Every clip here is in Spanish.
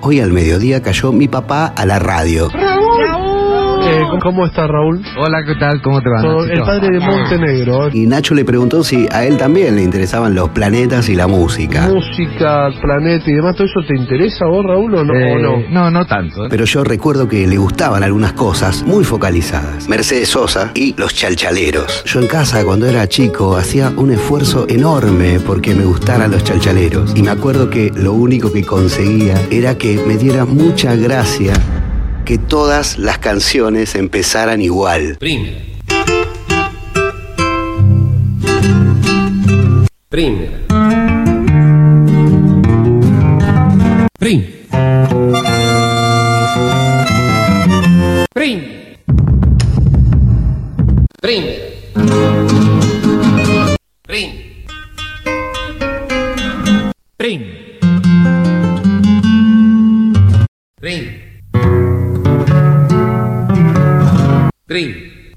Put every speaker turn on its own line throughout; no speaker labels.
Hoy al mediodía cayó mi papá a la radio.
Eh, ¿Cómo está Raúl?
Hola, ¿qué tal? ¿Cómo te va?
El padre de Montenegro.
Y Nacho le preguntó si a él también le interesaban los planetas y la música.
Música, planeta y demás, ¿todo eso te interesa a vos, Raúl, o no?
Eh,
o no?
no, no tanto. ¿eh?
Pero yo recuerdo que le gustaban algunas cosas muy focalizadas. Mercedes Sosa y los chalchaleros. Yo en casa cuando era chico hacía un esfuerzo enorme porque me gustaran los chalchaleros. Y me acuerdo que lo único que conseguía era que me diera mucha gracia que todas las canciones empezaran igual.
Primera. Primera. Prim. Prim. Prim. Prim. Prim. Prim.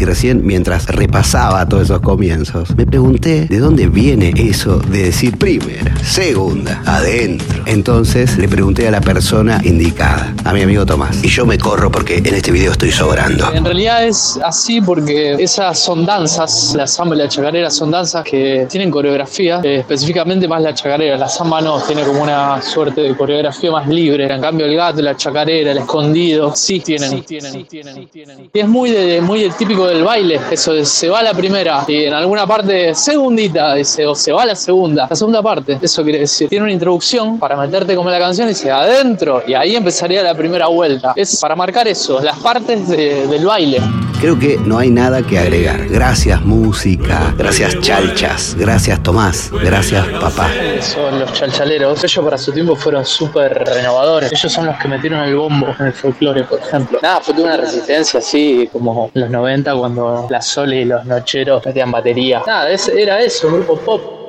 Y recién, mientras repasaba todos esos comienzos, me pregunté de dónde viene eso de decir primera, segunda, adentro. Entonces le pregunté a la persona indicada, a mi amigo Tomás. Y yo me corro porque en este video estoy sobrando.
En realidad es así porque esas son danzas, la samba y la chacarera son danzas que tienen coreografía, eh, específicamente más la chacarera, la samba no, tiene como una suerte de coreografía más libre, en cambio el gato, la chacarera, el escondido, sí tienen, sí tienen, sí tienen, sí tienen. Y es muy, de, muy de- típico del baile, eso de se va la primera. Y en alguna parte segundita, dice, o se va la segunda, la segunda parte, eso quiere decir, tiene una introducción para meterte como la canción y dice adentro. Y ahí empezaría la primera vuelta. Es para marcar eso, las partes de- del baile.
Creo que no hay nada que agregar. Gracias música, gracias chalchas, gracias Tomás, gracias papá.
Son los chalchaleros. Ellos para su tiempo fueron súper renovadores. Ellos son los que metieron el bombo en el folclore, por ejemplo. Nada, fue una resistencia así, como en los 90 cuando la Sole y los Nocheros metían batería. Nada, era eso, grupo pop.